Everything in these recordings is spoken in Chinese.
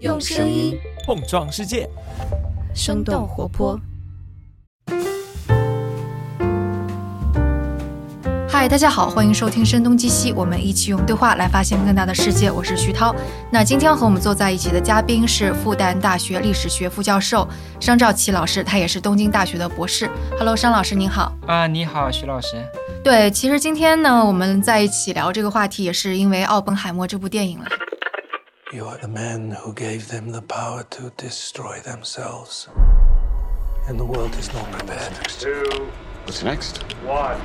用声音碰撞世界，生动活泼。嗨，大家好，欢迎收听《声东击西》，我们一起用对话来发现更大的世界。我是徐涛。那今天和我们坐在一起的嘉宾是复旦大学历史学副教授商兆奇老师，他也是东京大学的博士。Hello，商老师您好。啊，你好，徐老师。对，其实今天呢，我们在一起聊这个话题，也是因为《奥本海默》这部电影了。You are the man who gave them the power to destroy themselves. And the world is not prepared. What's next? One.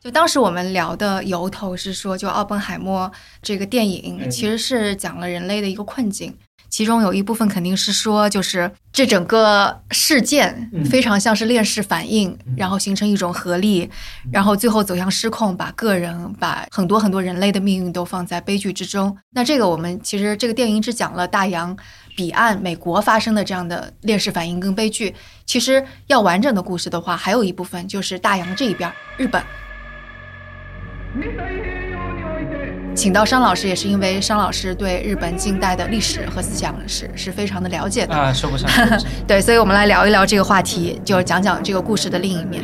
就当时我们聊的由头是说，就《奥本海默》这个电影嗯其实是讲了人类的一个困境，其中有一部分肯定是说，就是这整个事件嗯非常像是链式反应，然后形成一种合力，嗯然后最后走向失控，把个人、把很多很多人类的命运都放在悲剧之中。那这个我们其实这个电影只讲了大洋彼岸美国发生的这样的链式反应跟悲剧。其实要完整的故事的话，还有一部分就是大洋这一边日本。请到商老师也是因为商老师对日本近代的历史和思想是是非常的了解的，啊，说不上。对，所以我们来聊一聊这个话题，就是讲讲这个故事的另一面。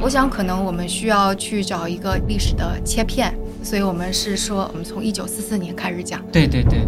我想可能我们需要去找一个历史的切片，所以我们是说，我们从一九四四年开始讲。对对对。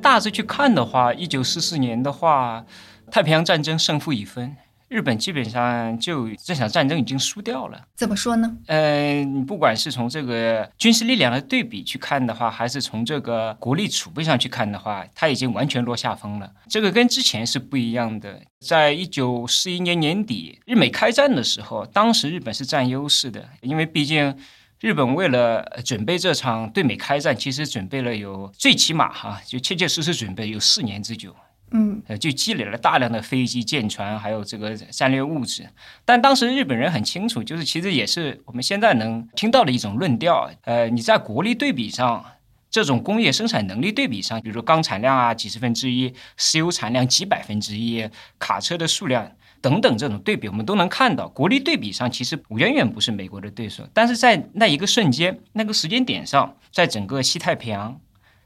大致去看的话，一九四四年的话，太平洋战争胜负已分，日本基本上就这场战争已经输掉了。怎么说呢？呃，你不管是从这个军事力量的对比去看的话，还是从这个国力储备上去看的话，它已经完全落下风了。这个跟之前是不一样的。在一九四一年年底，日美开战的时候，当时日本是占优势的，因为毕竟日本为了呃准备这场对美开战，其实准备了有最起码哈，就切切实实准备有四年之久。嗯，呃，就积累了大量的飞机、舰船，还有这个战略物质。但当时日本人很清楚，就是其实也是我们现在能听到的一种论调。呃，你在国力对比上，这种工业生产能力对比上，比如说钢产量啊几十分之一，石油产量几百分之一，卡车的数量等等这种对比，我们都能看到，国力对比上其实远远不是美国的对手。但是在那一个瞬间、那个时间点上，在整个西太平洋，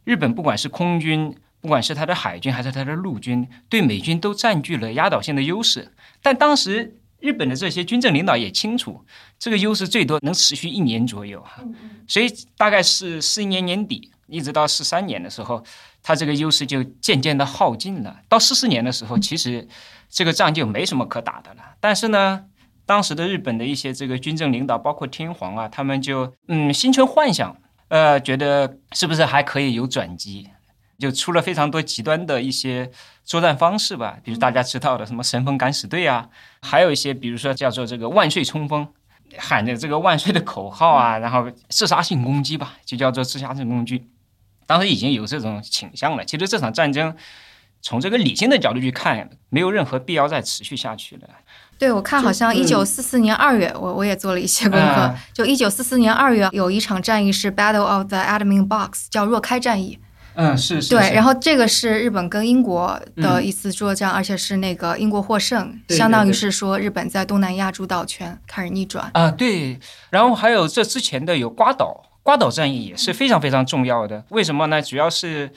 日本不管是空军，不管是他的海军还是他的陆军，对美军都占据了压倒性的优势。但当时日本的这些军政领导也清楚，这个优势最多能持续一年左右哈，所以大概是四一年年底一直到四三年的时候，他这个优势就渐渐的耗尽了。到四四年的时候，其实这个仗就没什么可打的了。但是呢，当时的日本的一些这个军政领导，包括天皇啊，他们就嗯心存幻想，呃，觉得是不是还可以有转机？就出了非常多极端的一些作战方式吧，比如大家知道的什么神风敢死队啊，还有一些比如说叫做这个万岁冲锋，喊着这个万岁的口号啊，然后自杀性攻击吧，就叫做自杀性攻击。当时已经有这种倾向了。其实这场战争从这个理性的角度去看，没有任何必要再持续下去了。对，我看好像一九四四年二月，我我也做了一些功课。啊就一九四四年二月有一场战役是 Battle of the Admin Box，叫若开战役。嗯，是是。对，然后后这个是日本跟英国的嗯一次作战，而且是那个英国获胜，相当于是说日本在东南亚主导权开始逆转。啊，对，然后还有这之前的有瓜岛，瓜岛战役也是非常非常重要的。为什么呢？主要是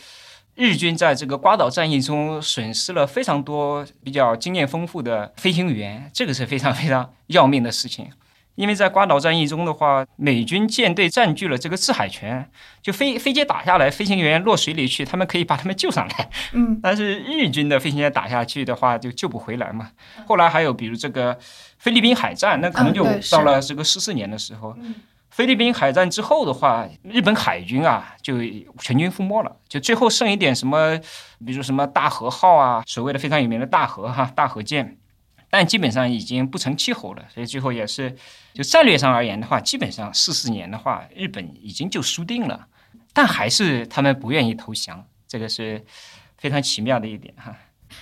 日军在这个瓜岛战役中损失了非常多比较经验丰富的飞行员，这个是非常非常要命的事情。因为在瓜岛战役中的话，美军舰队占据了这个制海权，就飞飞机打下来，飞行员落水里去，他们可以把他们救上来。嗯，但是日军的飞行员打下去的话，就救不回来嘛。后来还有比如这个菲律宾海战，那可能就到了这个四四年的时候。菲律宾海战之后的话，日本海军啊就全军覆没了，就最后剩一点什么，比如什么大和号啊，所谓的非常有名的大和哈大和舰，但基本上已经不成气候了，所以最后也是就战略上而言的话，基本上四四年的话，日本已经就输定了，但还是他们不愿意投降，这个是非常奇妙的一点哈。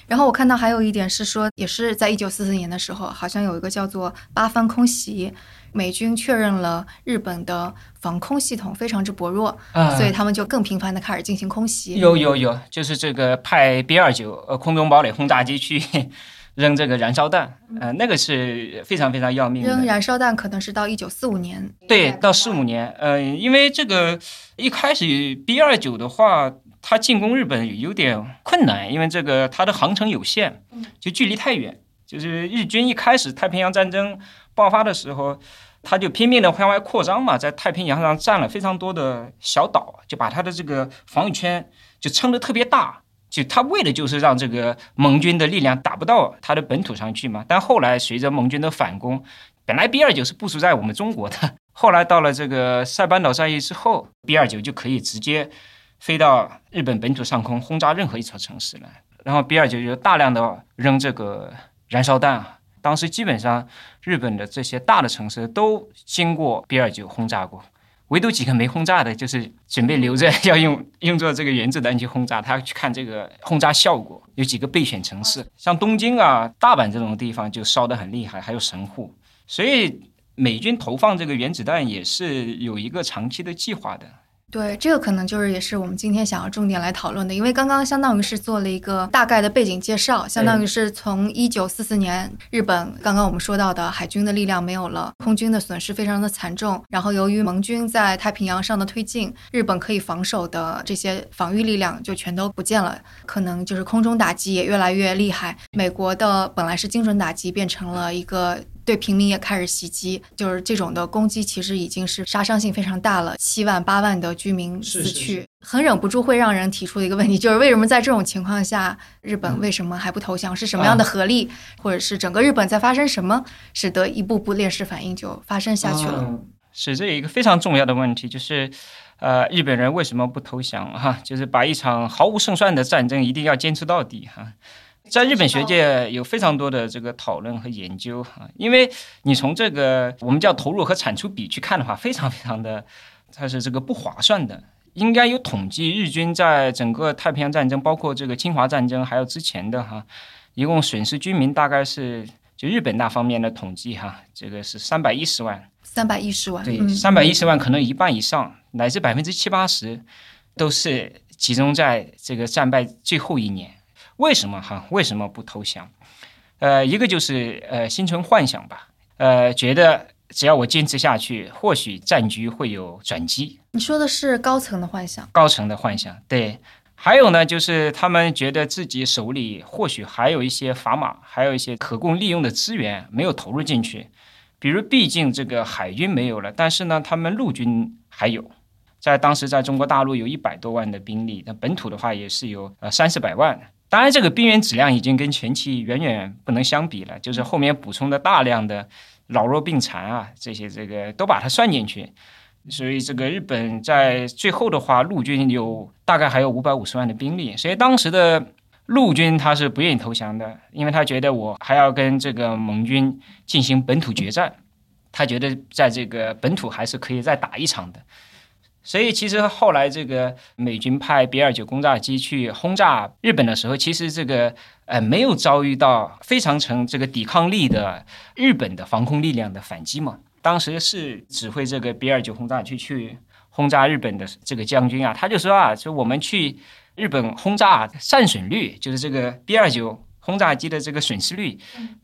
然后我看到还有一点是说，也是在一九四四年的时候，好像有一个叫做八方空袭，美军确认了日本的防空系统非常之薄弱，啊所以他们就更频繁的开始进行空袭。有有有，就是这个派 B 二九呃空中堡垒轰炸机去扔这个燃烧弹，呃，那个是非常非常要命的。扔燃烧弹可能是到一九四五年，对，到四五年，呃，因为这个一开始 B 二九的话，它进攻日本有点困难，因为这个它的航程有限，就距离太远。就是日军一开始太平洋战争爆发的时候，他就拼命的向外扩张嘛，在太平洋上占了非常多的小岛，就把他的这个防御圈就撑得特别大。就他为的就是让这个盟军的力量打不到他的本土上去嘛。但后来随着盟军的反攻，本来 B 二九是部署在我们中国的，后来到了这个塞班岛战役之后，B 二九就可以直接飞到日本本土上空轰炸任何一座城市了。然后 B 二九就大量的扔这个燃烧弹啊，当时基本上日本的这些大的城市都经过 B 二九轰炸过。唯独几个没轰炸的，就是准备留着要用用作这个原子弹去轰炸，他要去看这个轰炸效果。有几个备选城市，像东京啊、大阪这种地方就烧得很厉害，还有神户。所以美军投放这个原子弹也是有一个长期的计划的。对，这个可能就是也是我们今天想要重点来讨论的，因为刚刚相当于是做了一个大概的背景介绍，相当于是从一九四四年日本刚刚我们说到的海军的力量没有了，空军的损失非常的惨重，然后由于盟军在太平洋上的推进，日本可以防守的这些防御力量就全都不见了，可能就是空中打击也越来越厉害，美国的本来是精准打击变成了一个。对平民也开始袭击，就是这种的攻击，其实已经是杀伤性非常大了，七万八万的居民死去，很忍不住会让人提出的一个问题，就是为什么在这种情况下，日本为什么还不投降？是什么样的合力，或者是整个日本在发生什么，使得一步步链式反应就发生下去了？嗯是这一个非常重要的问题，就是，呃，日本人为什么不投降？哈，就是把一场毫无胜算的战争一定要坚持到底，哈。在日本学界有非常多的这个讨论和研究哈，因为你从这个我们叫投入和产出比去看的话，非常非常的它是这个不划算的。应该有统计，日军在整个太平洋战争，包括这个侵华战争，还有之前的哈，一共损失军民大概是就日本那方面的统计哈，这个是三百一十万。三百一十万，对，嗯三百一十万可能一半以上，乃至百分之七八十，都是集中在这个战败最后一年。为什么哈？为什么不投降？呃，一个就是呃心存幻想吧，呃，觉得只要我坚持下去，或许战局会有转机。你说的是高层的幻想，高层的幻想，对。还有呢，就是他们觉得自己手里或许还有一些砝码，还有一些可供利用的资源没有投入进去。比如，毕竟这个海军没有了，但是呢，他们陆军还有，在当时在中国大陆有一百多万的兵力，那本土的话也是有呃三四百万。当然，这个兵员质量已经跟前期远远不能相比了，就是后面补充的大量的老弱病残啊，这些这个都把它算进去。所以这个日本在最后的话，陆军有大概还有五百五十万的兵力，所以当时的陆军他是不愿意投降的，因为他觉得我还要跟这个盟军进行本土决战，他觉得在这个本土还是可以再打一场的。所以其实后来这个美军派 B 二九轰炸机去轰炸日本的时候，其实这个呃没有遭遇到非常成这个抵抗力的日本的防空力量的反击嘛。当时是指挥这个 B 二九轰炸机去轰炸日本的这个将军啊，他就说啊，说我们去日本轰炸战损率，就是这个 B 二九轰炸机的这个损失率，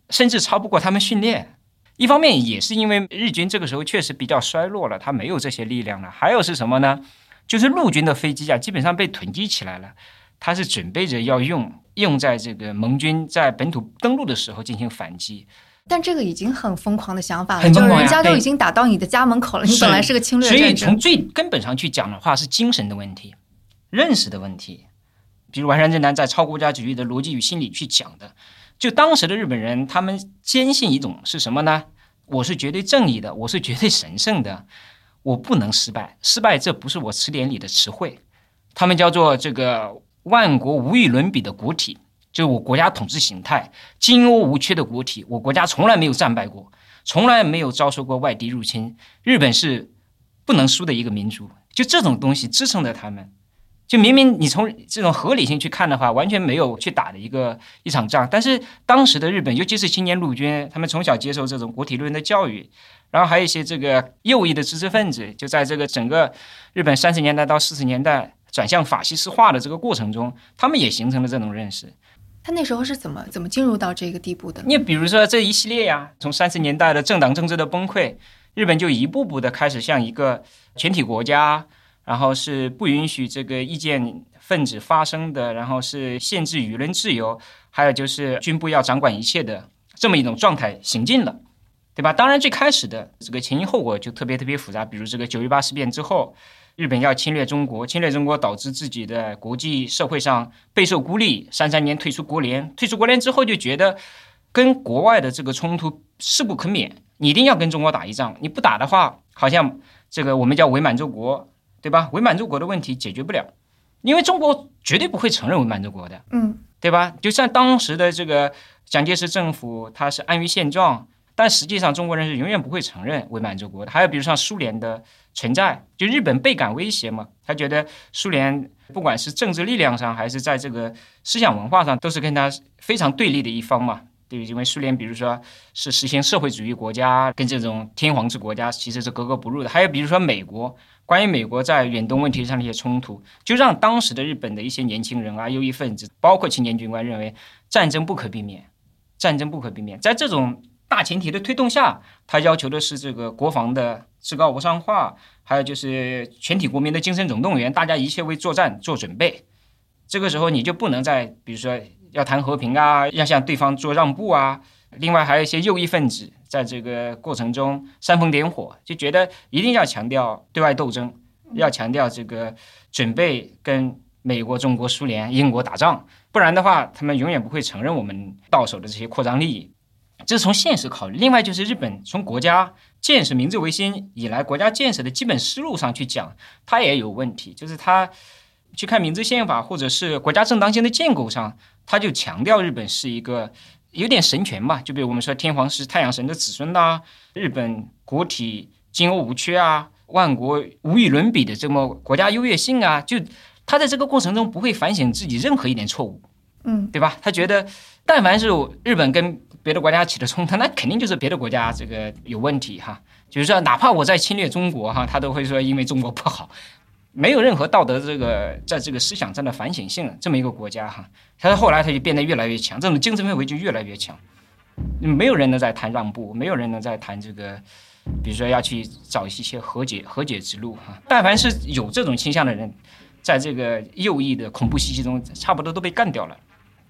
甚至超不过他们训练。一方面也是因为日军这个时候确实比较衰落了，他没有这些力量了。还有是什么呢？就是陆军的飞机啊，基本上被囤积起来了，他是准备着要用用在这个盟军在本土登陆的时候进行反击。但这个已经很疯狂的想法了，就是人家都已经打到你的家门口了，你本来是个侵略所以，从最根本上去讲的话，是精神的问题、认识的问题。比如完山正男在《超国家主义的逻辑与心理》去讲的，就当时的日本人，他们坚信一种是什么呢？我是绝对正义的，我是绝对神圣的，我不能失败，失败这不是我词典里的词汇。他们叫做这个万国无与伦比的国体，就是我国家统治形态金瓯无缺的国体，我国家从来没有战败过，从来没有遭受过外敌入侵，日本是不能输的一个民族，就这种东西支撑着他们。就明明你从这种合理性去看的话，完全没有去打的一个一场仗。但是当时的日本，尤其是青年陆军，他们从小接受这种国体论的教育，然后还有一些这个右翼的知识分子，就在这个整个日本三十年代到四十年代转向法西斯化的这个过程中，他们也形成了这种认识。他那时候是怎么怎么进入到这个地步的？你比如说这一系列呀，从三十年代的政党政治的崩溃，日本就一步步的开始向一个全体国家。然后是不允许这个意见分子发声的，然后是限制舆论自由，还有就是军部要掌管一切的这么一种状态行进了，对吧？当然最开始的这个前因后果就特别特别复杂，比如这个九一八事变之后，日本要侵略中国，侵略中国导致自己的国际社会上备受孤立，三三年退出国联，退出国联之后就觉得跟国外的这个冲突势不可免，你一定要跟中国打一仗，你不打的话，好像这个我们叫伪满洲国。对吧？伪满洲国的问题解决不了，因为中国绝对不会承认伪满洲国的，嗯，对吧？就像当时的这个蒋介石政府，他是安于现状，但实际上中国人是永远不会承认伪满洲国的。还有比如像苏联的存在，就日本倍感威胁嘛，他觉得苏联不管是政治力量上，还是在这个思想文化上，都是跟他非常对立的一方嘛。对，因为苏联，比如说是实行社会主义国家，跟这种天皇制国家其实是格格不入的。还有比如说美国。关于美国在远东问题上的一些冲突，就让当时的日本的一些年轻人啊、右翼分子，包括青年军官认为战争不可避免，战争不可避免。在这种大前提的推动下，他要求的是这个国防的至高无上化，还有就是全体国民的精神总动员，大家一切为作战做准备。这个时候你就不能再比如说要谈和平啊，要向对方做让步啊。另外还有一些右翼分子。在这个过程中煽风点火，就觉得一定要强调对外斗争，要强调这个准备跟美国、中国、苏联、英国打仗，不然的话，他们永远不会承认我们到手的这些扩张利益。这是从现实考虑。另外就是日本从国家建设明治维新以来，国家建设的基本思路上去讲，它也有问题。就是他去看明治宪法或者是国家正当性的建构上，他就强调日本是一个。有点神权嘛，就比如我们说天皇是太阳神的子孙呐，日本国体金瓯无缺啊，万国无与伦比的这么国家优越性啊，就他在这个过程中不会反省自己任何一点错误，嗯，对吧？他觉得但凡是日本跟别的国家起了冲突，那肯定就是别的国家这个有问题哈，就是说哪怕我在侵略中国哈，他都会说因为中国不好。没有任何道德这个在这个思想上的反省性，这么一个国家哈，他后来他就变得越来越强，这种精神氛围就越来越强，没有人能再谈让步，没有人能再谈这个，比如说要去找一些和解和解之路哈。但凡是有这种倾向的人，在这个右翼的恐怖袭击中，差不多都被干掉了。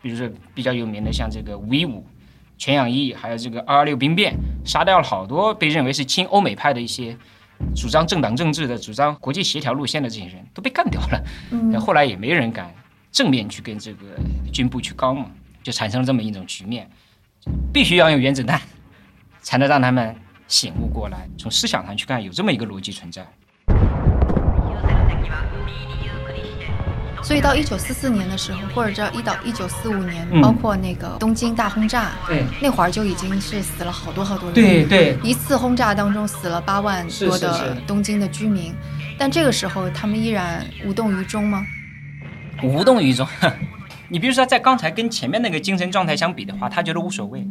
比如说比较有名的像这个五一五、全养义，还有这个二二六兵变，杀掉了好多被认为是亲欧美派的一些。主张政党政治的、主张国际协调路线的这些人都被干掉了，嗯，后来也没人敢正面去跟这个军部去刚嘛，就产生了这么一种局面，必须要用原子弹才能让他们醒悟过来。从思想上去看，有这么一个逻辑存在。所以到一九四四年的时候，或者叫一到一九四五年，包括那个东京大轰炸，对，那会儿就已经是死了好多好多人。对对，一次轰炸当中死了八万多的东京的居民，但这个时候他们依然无动于衷吗？无动于衷。你比如说，在刚才跟前面那个精神状态相比的话，他觉得无所谓。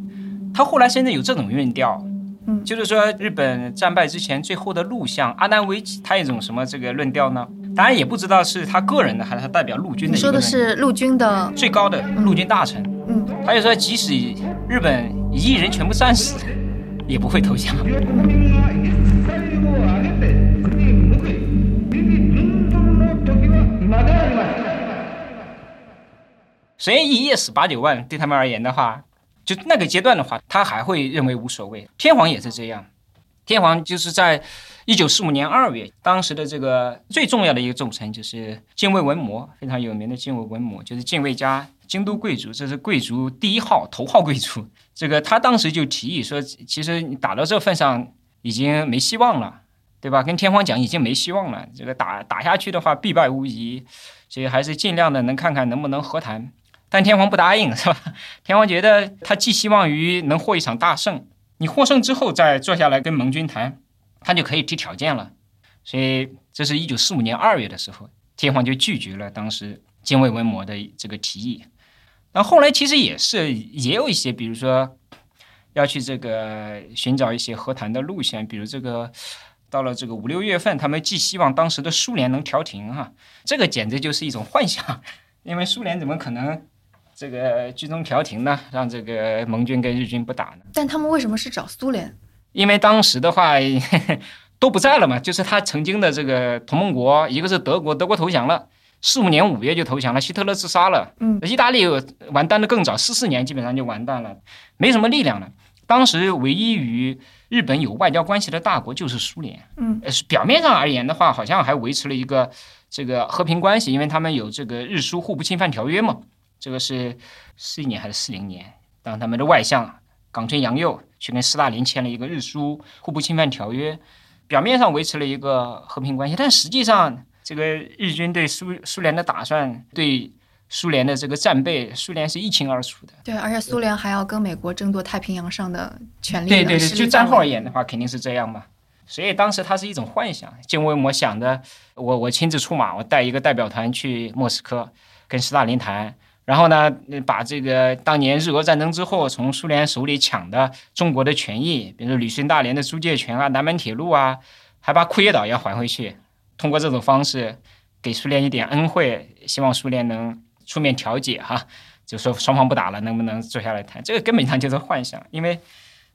他后来甚至有这种论调，嗯，就是说日本战败之前最后的录像，阿南惟几他一种什么这个论调呢？当然也不知道是他个人的还是他代表陆军的。你说的是陆军的最高的陆军大臣。嗯，他就说，即使日本一亿人全部战死，也不会投降。虽然一夜死八九万，对他们而言的话，就那个阶段的话，他还会认为无所谓。天皇也是这样，天皇就是在。一九四五年二月，当时的这个最重要的一个重臣就是近卫文磨，非常有名的近卫文磨，就是近卫家京都贵族，这是贵族第一号头号贵族。这个他当时就提议说，其实你打到这份上已经没希望了，对吧？跟天皇讲已经没希望了，这个打打下去的话必败无疑，所以还是尽量的能看看能不能和谈。但天皇不答应，是吧？天皇觉得他寄希望于能获一场大胜，你获胜之后再坐下来跟盟军谈。他就可以提条件了，所以这是一九四五年二月的时候，天皇就拒绝了当时精卫文麿的这个提议。那后来其实也是也有一些，比如说要去这个寻找一些和谈的路线，比如这个到了这个五六月份，他们寄希望当时的苏联能调停哈，这个简直就是一种幻想，因为苏联怎么可能这个居中调停呢？让这个盟军跟日军不打呢？但他们为什么是找苏联？因为当时的话都不在了嘛，就是他曾经的这个同盟国，一个是德国，德国投降了。四五年五月就投降了，希特勒自杀了。嗯，意大利完蛋的更早，四四年基本上就完蛋了，没什么力量了。当时唯一与日本有外交关系的大国就是苏联。嗯，呃，表面上而言的话，好像还维持了一个这个和平关系，因为他们有这个日苏互不侵犯条约嘛。这个是四一年还是四零年？当他们的外相冈村洋右去跟斯大林签了一个日苏互不侵犯条约，表面上维持了一个和平关系，但实际上。这个日军对苏苏联的打算，对苏联的这个战备，苏联是一清二楚的。对，而且苏联还要跟美国争夺太平洋上的权利。对对对，就战后而言的话，肯定是这样嘛。所以当时它是一种幻想。金维摩想的，我我亲自出马，我带一个代表团去莫斯科跟斯大林谈，然后呢，把这个当年日俄战争之后从苏联手里抢的中国的权益，比如说旅顺大连的租界权啊、南满铁路啊，还把库页岛要还回去。通过这种方式给苏联一点恩惠，希望苏联能出面调解哈，就说双方不打了，能不能坐下来谈？这个根本上就是幻想，因为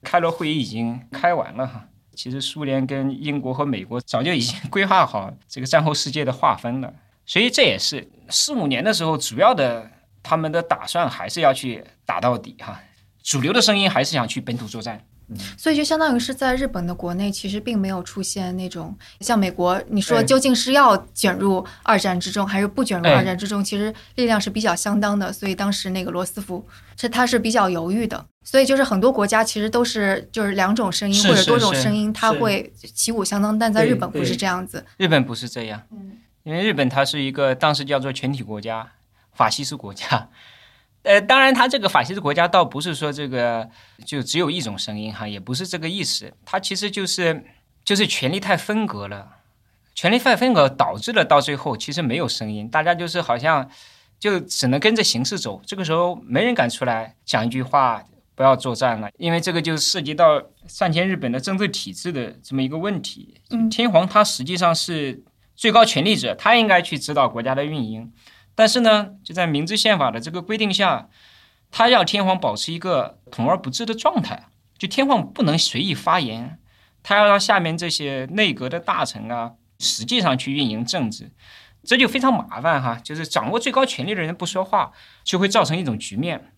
开罗会议已经开完了哈。其实苏联跟英国和美国早就已经规划好这个战后世界的划分了，所以这也是四五年的时候主要的他们的打算还是要去打到底哈。主流的声音还是想去本土作战。所以就相当于是在日本的国内，其实并没有出现那种像美国，你说究竟是要卷入二战之中，还是不卷入二战之中？其实力量是比较相当的。所以当时那个罗斯福是他是比较犹豫的。所以就是很多国家其实都是就是两种声音或者多种声音，他会旗鼓相当。但在日本不是这样子，日本不是这样，因为日本它是一个当时叫做全体国家，法西斯国家。呃，当然，他这个法西斯国家倒不是说这个就只有一种声音哈，也不是这个意思。他其实就是就是权力太分隔了，权力太分隔导致了到最后其实没有声音，大家就是好像就只能跟着形势走。这个时候没人敢出来讲一句话，不要作战了，因为这个就涉及到上前日本的政治体制的这么一个问题。天皇他实际上是最高权力者，他应该去指导国家的运营。但是呢，就在明治宪法的这个规定下，他要天皇保持一个统而不治的状态，就天皇不能随意发言，他要让下面这些内阁的大臣啊，实际上去运营政治，这就非常麻烦哈。就是掌握最高权力的人不说话，就会造成一种局面，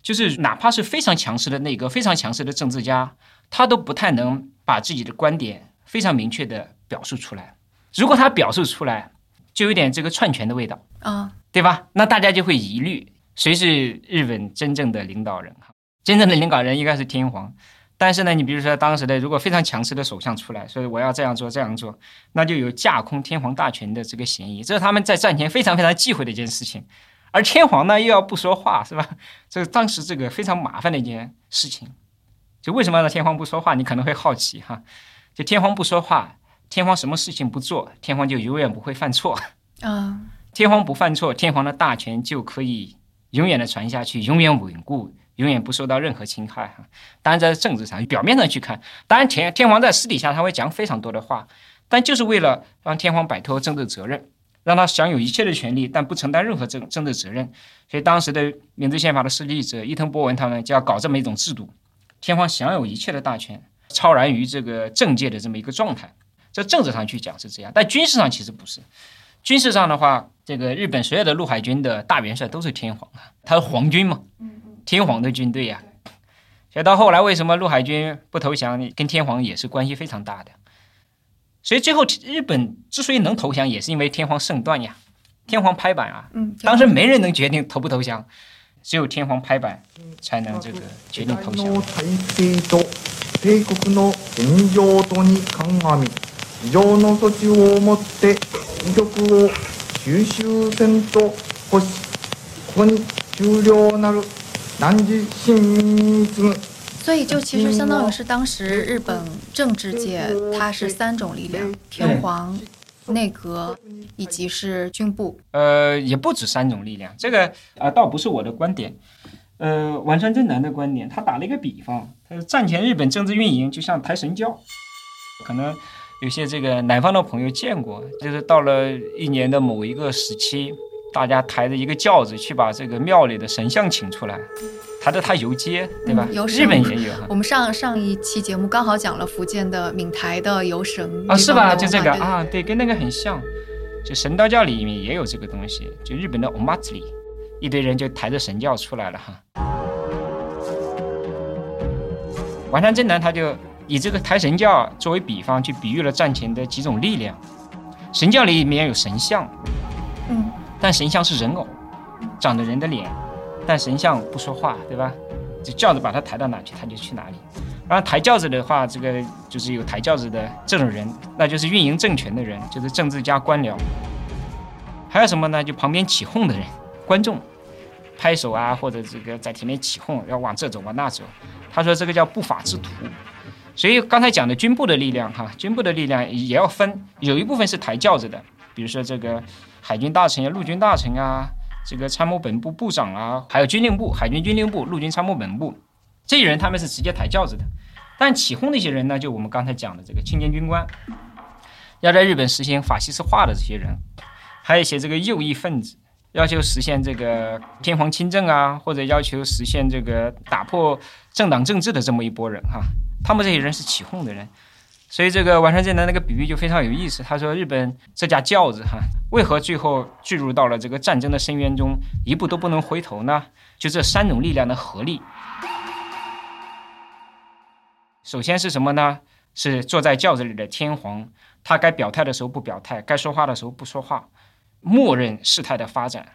就是哪怕是非常强势的内阁、非常强势的政治家，他都不太能把自己的观点非常明确的表述出来。如果他表述出来，就有点这个篡权的味道啊，对吧？那大家就会疑虑谁是日本真正的领导人哈？真正的领导人应该是天皇。但是呢，你比如说当时的如果非常强势的首相出来，说我要这样做这样做，那就有架空天皇大权的这个嫌疑，这是他们在战前非常非常忌讳的一件事情。而天皇呢又要不说话，是吧？这是当时这个非常麻烦的一件事情。就为什么让天皇不说话？你可能会好奇哈？就天皇不说话。天皇什么事情不做，天皇就永远不会犯错啊！天皇不犯错，天皇的大权就可以永远的传下去，永远稳固，永远不受到任何侵害哈。当然，在政治上，表面上去看，当然天天皇在私底下他会讲非常多的话，但就是为了让天皇摆脱政治责任，让他享有一切的权利，但不承担任何政政治责任。所以，当时的明治宪法的设立者伊藤博文他们就要搞这么一种制度：天皇享有一切的大权，超然于这个政界的这么一个状态。在政治上去讲是这样，但军事上其实不是。军事上的话，这个日本所有的陆海军的大元帅都是天皇啊，他是皇军嘛，天皇的军队呀。所以到后来，为什么陆海军不投降，跟天皇也是关系非常大的。所以最后日本之所以能投降，也是因为天皇圣断呀，天皇拍板啊。嗯，当时没人能决定投不投降，只有天皇拍板才能这个决定投降。以上の措置をもって二極を収集せんとこしここに終了なる南次新に次ぐ。所以，就其实相当于是当时日本政治界，它是三种力量：天皇、 内阁以及是军部。呃，也不止三种力量，这个啊、倒不是我的观点。呃，丸川正男的观点，他打了一个比方，他说战前日本政治运营就像抬神轿，可能 有些这个南方的朋友见过，就是到了一年的某一个时期，大家抬着一个轿子去把这个庙里的神像请出来，抬着它游街，对吧？嗯游日本也有。我们上上一期节目刚好讲了福建的闽台的游神啊，是吧？就这个啊，对，跟那个很像。就神道教里面也有这个东西，就日本的 omatsuri，一堆人就抬着神轿出来了哈。完山正男他就以这个抬神轿作为比方，去比喻了战前的几种力量。神轿里面有神像，嗯但神像是人偶，长着人的脸，但神像不说话，对吧？就轿子把它抬到哪去，他就去哪里。然后抬轿子的话，这个就是有抬轿子的这种人，那就是运营政权的人，就是政治家官僚。还有什么呢？就旁边起哄的人，观众拍手啊，或者这个在前面起哄，要往这走往那走。他说这个叫不法之徒。所以刚才讲的军部的力量，哈，军部的力量也要分，有一部分是抬轿子的，比如说这个海军大臣呀、陆军大臣啊，这个参谋本部部长啊，还有军令部、海军军令部、陆军参谋本部这些人，他们是直接抬轿子的。但起哄那些人呢，就我们刚才讲的这个青年军官，要在日本实行法西斯化的这些人，还有一些这个右翼分子，要求实现这个天皇亲政啊，或者要求实现这个打破政党政治的这么一拨人哈，他们这些人是起哄的人。所以这个丸川正男那个比喻就非常有意思。他说日本这架轿子哈，为何最后坠入到了这个战争的深渊中，一步都不能回头呢？就这三种力量的合力。首先是什么呢？是坐在轿子里的天皇，他该表态的时候不表态，该说话的时候不说话，默认事态的发展，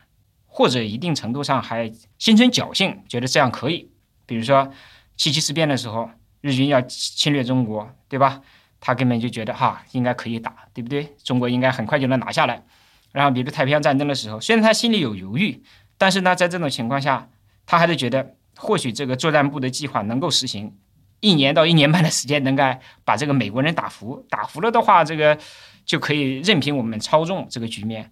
或者一定程度上还心存侥幸，觉得这样可以。比如说七七事变的时候，日军要侵略中国，对吧？他根本就觉得哈应该可以打，对不对？中国应该很快就能拿下来。然后比如太平洋战争的时候，虽然他心里有犹豫，但是呢，在这种情况下，他还是觉得或许这个作战部的计划能够实行。一年到一年半的时间，能够把这个美国人打服，打服了的话，这个就可以任凭我们操纵这个局面。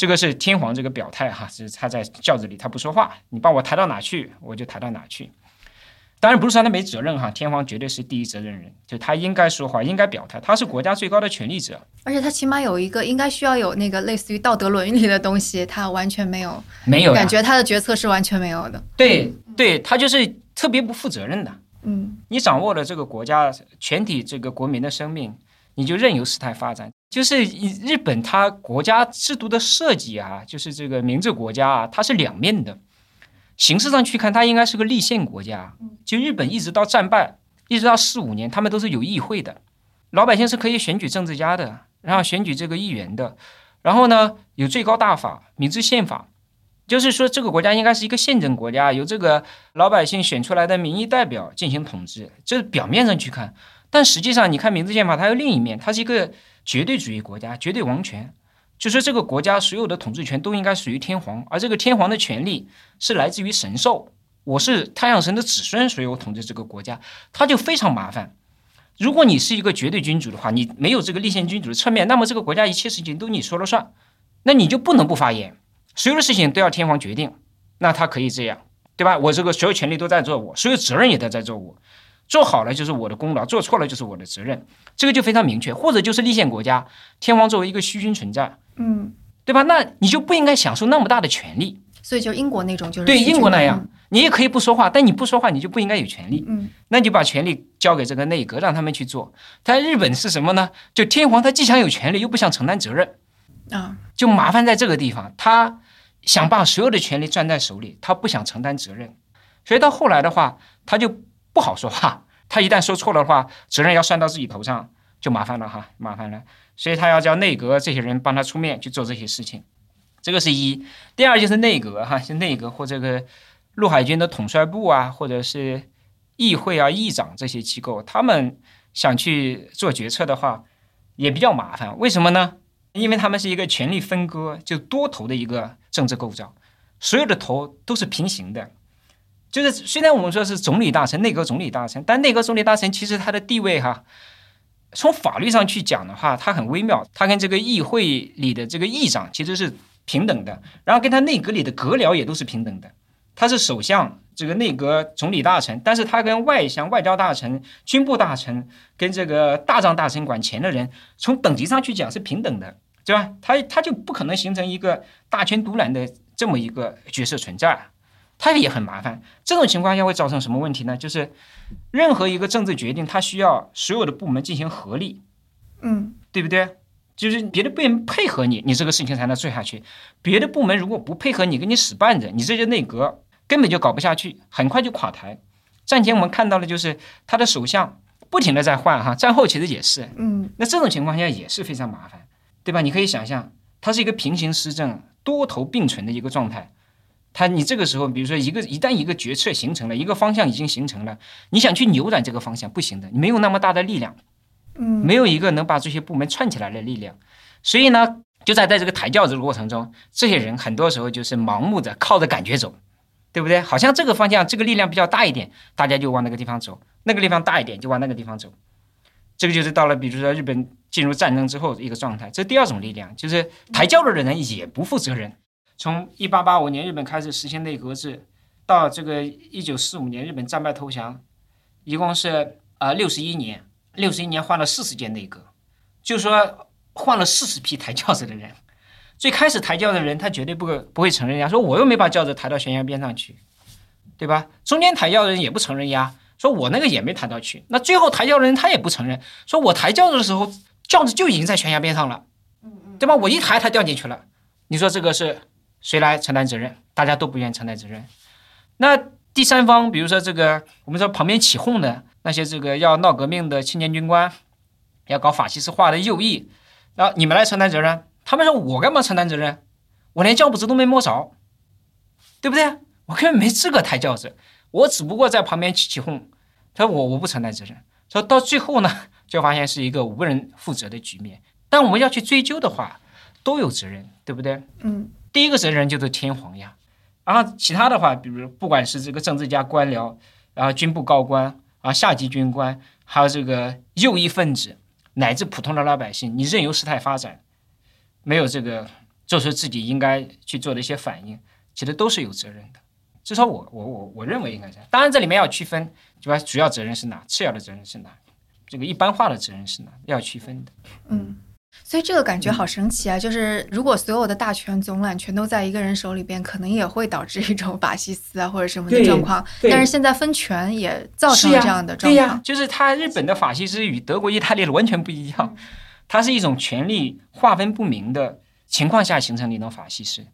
这个是天皇这个表态哈，就是他在轿子里他不说话，你把我抬到哪去，我就抬到哪去。当然不是说他没责任哈，天皇绝对是第一责任人，就他应该说话，应该表态，他是国家最高的权力者。而且他起码有一个应该需要有那个类似于道德伦理的东西，他完全没有，没有感觉他的决策是完全没有的。对对，他就是特别不负责任的。嗯你掌握了这个国家全体这个国民的生命，你就任由事态发展。就是日本它国家制度的设计啊，就是这个明治国家啊，它是两面的。形式上去看，它应该是个立宪国家。就日本一直到战败，一直到四五年，他们都是有议会的，老百姓是可以选举政治家的，然后选举这个议员的，然后呢有最高大法、明治宪法。就是说，这个国家应该是一个宪政国家，由这个老百姓选出来的民意代表进行统治。这是表面上去看，但实际上，你看《明治宪法》，它有另一面，它是一个绝对主义国家，绝对王权。就说这个国家所有的统治权都应该属于天皇，而这个天皇的权力是来自于神兽。我是太阳神的子孙，所以我统治这个国家，它就非常麻烦。如果你是一个绝对君主的话，你没有这个立宪君主的侧面，那么这个国家一切事情都你说了算，那你就不能不发言。所有的事情都要天皇决定，那他可以这样，对吧？我这个所有权利都在做我，所有责任也都在做我，做好了就是我的功劳，做错了就是我的责任，这个就非常明确。或者就是立宪国家，天皇作为一个虚君存在，嗯，对吧？那你就不应该享受那么大的权利。所以就英国那种就是对英国那样，你也可以不说话，但你不说话，你就不应该有权利。嗯那你就把权利交给这个内阁，让他们去做。但日本是什么呢？就天皇他既想有权利，又不想承担责任。嗯啊，就麻烦在这个地方，他想把所有的权利攥在手里，他不想承担责任，所以到后来的话，他就不好说话。他一旦说错的话，责任要算到自己头上，就麻烦了哈，麻烦了。所以他要叫内阁这些人帮他出面去做这些事情，这个是一。第二就是内阁哈，是内阁或这个陆海军的统帅部啊，或者是议会啊、议长这些机构，他们想去做决策的话，也比较麻烦。为什么呢？因为他们是一个权力分割，就多头的一个政治构造，所有的头都是平行的。就是虽然我们说是总理大臣、内阁总理大臣，但内阁总理大臣其实他的地位哈，从法律上去讲的话，他很微妙，他跟这个议会里的这个议长其实是平等的，然后跟他内阁里的阁僚也都是平等的。他是首相，这个内阁总理大臣，但是他跟外相、外交大臣、军部大臣跟这个大藏大臣管钱的人，从等级上去讲是平等的，对吧？他他就不可能形成一个大权独揽的这么一个角色存在，他也很麻烦。这种情况下会造成什么问题呢？就是任何一个政治决定，它需要所有的部门进行合力，嗯对不对？就是别的部门配合你，你这个事情才能做下去。别的部门如果不配合你，跟你使绊子，你这些内阁根本就搞不下去，很快就垮台。战前我们看到的就是他的首相不停的在换哈，战后其实也是。嗯那这种情况下也是非常麻烦，对吧？你可以想象，它是一个平行施政、多头并存的一个状态。它你这个时候，比如说一个一旦一个决策形成了，一个方向已经形成了，你想去扭转这个方向不行的，你没有那么大的力量。嗯没有一个能把这些部门串起来的力量，所以呢，就在在这个抬轿子的过程中，这些人很多时候就是盲目的靠着感觉走，对不对？好像这个方向这个力量比较大一点，大家就往那个地方走；那个地方大一点，就往那个地方走。这个就是到了，比如说日本进入战争之后的一个状态。这第二种力量就是抬轿子的人也不负责任。从一八八五年日本开始实行内阁制，到这个一九四五年日本战败投降，一共是啊六十一年。六十一年换了四十届内阁，就是说换了四十批抬轿子的人。最开始抬轿的人，他绝对不不会承认呀，说我又没把轿子抬到悬崖边上去，对吧？中间抬轿的人也不承认呀，说我那个也没抬到去。那最后抬轿的人他也不承认，说我抬轿子的时候，轿子就已经在悬崖边上了，对吧？我一抬，他掉进去了。你说这个是谁来承担责任？大家都不愿意承担责任。那第三方，比如说这个，我们说旁边起哄的那些这个要闹革命的青年军官，要搞法西斯化的右翼，然后你们来承担责任。他们说我干嘛承担责任？我连轿子都没摸着，对不对？我根本没资格抬轿子，我只不过在旁边起起哄。他说我我不承担责任。说到最后呢，就发现是一个无人负责的局面。但我们要去追究的话，都有责任，对不对？嗯第一个责任人就是天皇呀，然后其他的话，比如不管是这个政治家、官僚，然后军部高官啊、下级军官，还有这个右翼分子，乃至普通的老百姓，你任由事态发展，没有这个做出自己应该去做的一些反应，其实都是有责任的。至少我我我我认为应该是。当然这里面要区分，对吧？主要责任是哪？次要的责任是哪？这个一般化的责任是哪？要区分的。嗯。所以这个感觉好神奇啊！就是如果所有的大权总揽全都在一个人手里边，可能也会导致一种法西斯啊或者什么的状况。对但是现在分权也造成了这样的状况对呀、况。就是他日本的法西斯与德国、意大利的完全不一样，它是一种权力划分不明的情况下形成的一种法西斯。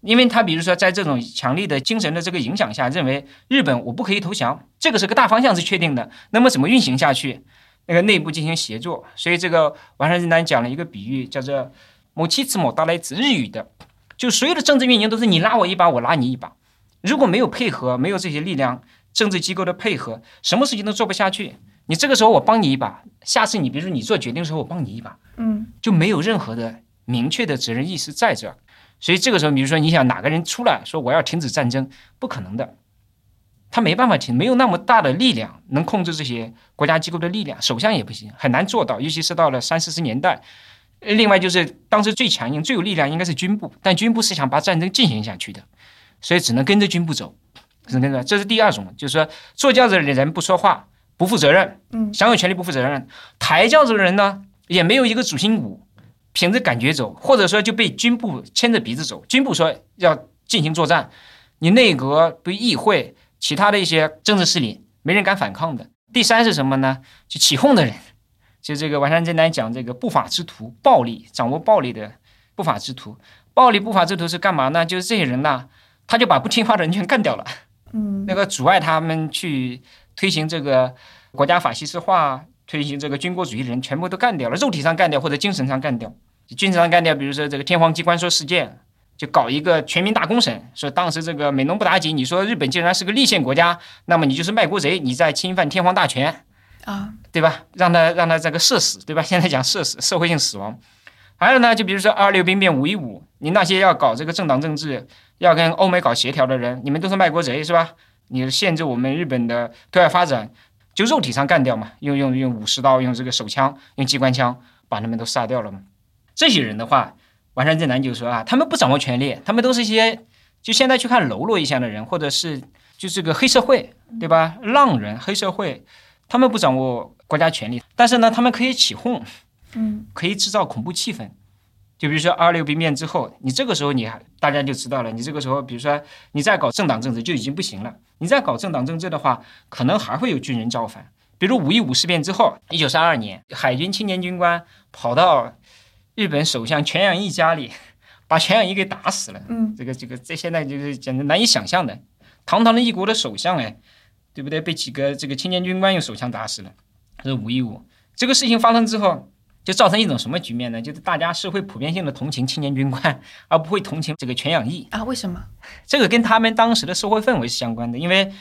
因为他比如说在这种强力的精神的这个影响下，认为日本我不可以投降，这个是个大方向是确定的，那么怎么运行下去？那个内部进行协作，所以这个完善正南讲了一个比喻，叫做“某七次某大来子”，日语的，就所有的政治运营都是你拉我一把，我拉你一把，如果没有配合，没有这些力量，政治机构的配合，什么事情都做不下去。你这个时候我帮你一把，下次你比如说你做决定的时候我帮你一把，嗯就没有任何的明确的责任意识在这儿。所以这个时候，比如说你想哪个人出来说我要停止战争，不可能的，他没办法停，没有那么大的力量能控制这些国家机构的力量，首相也不行，很难做到，尤其是到了三四十年代。呃另外就是当时最强硬、最有力量应该是军部，但军部是想把战争进行下去的，所以只能跟着军部走，只能跟着。这是第二种，就是说坐轿子的人不说话，不负责任，嗯享有权利不负责任；抬轿子的人呢，也没有一个主心骨，凭着感觉走，或者说就被军部牵着鼻子走。军部说要进行作战，你内阁、不议会、其他的一些政治势力，没人敢反抗的。第三是什么呢？就起哄的人，就这个完善真南讲这个不法之徒，暴力掌握暴力的不法之徒。暴力不法之徒是干嘛呢？就是这些人呐，他就把不听话的人全干掉了。嗯那个阻碍他们去推行这个国家法西斯化、推行这个军国主义的人，全部都干掉了，肉体上干掉或者精神上干掉。精神上干掉，比如说这个天皇机关说事件，就搞一个全民大公审，说当时这个美浓不打紧，你说日本既然是个立宪国家，那么你就是卖国贼，你在侵犯天皇大权，啊对吧？让他让他这个社死，对吧？现在讲社死，社会性死亡。还有呢，就比如说二六兵变五一五，你那些要搞这个政党政治，要跟欧美搞协调的人，你们都是卖国贼是吧？你限制我们日本的对外发展，就肉体上干掉嘛，用用用武士刀，用这个手枪，用机关枪把他们都杀掉了嘛。这些人的话，完善正南就说啊，他们不掌握权力，他们都是一些就现在去看喽啰一样的人，或者是就这个黑社会，对吧？浪人、黑社会，他们不掌握国家权力，但是呢，他们可以起哄，嗯，可以制造恐怖气氛。就比如说二六兵变之后，你这个时候你还大家就知道了，你这个时候比如说你再搞政党政治就已经不行了，你再搞政党政治的话，可能还会有军人造反。比如五一五事变之后，一九三二年，海军青年军官跑到日本首相全养义家里，把全养义给打死了。嗯，这个这个这现在就是简直难以想象的，堂堂的一国的首相，哎，对不对？被几个这个青年军官用手枪打死了。这是五一五这个事情发生之后。就造成一种什么局面呢？就是大家是会普遍性的同情青年军官，而不会同情这个全养义啊？为什么？这个跟他们当时的社会氛围是相关的。因为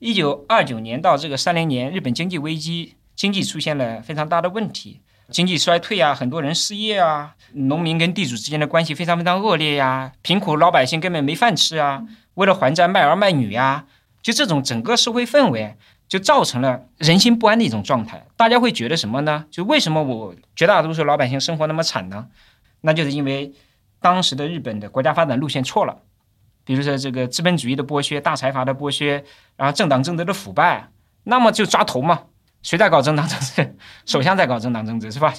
一九二九年到这个三零年，日本经济危机，经济出现了非常大的问题，经济衰退啊，很多人失业啊，农民跟地主之间的关系非常非常恶劣呀，贫苦老百姓根本没饭吃啊，为了还债卖儿卖女呀，就这种整个社会氛围。就造成了人心不安的一种状态，大家会觉得什么呢？就为什么我绝大多数老百姓生活那么惨呢？那就是因为当时的日本的国家发展路线错了，比如说这个资本主义的剥削、大财阀的剥削，然后政党政治的腐败，那么就抓头嘛，谁在搞政党政治？首相在搞政党政治是吧？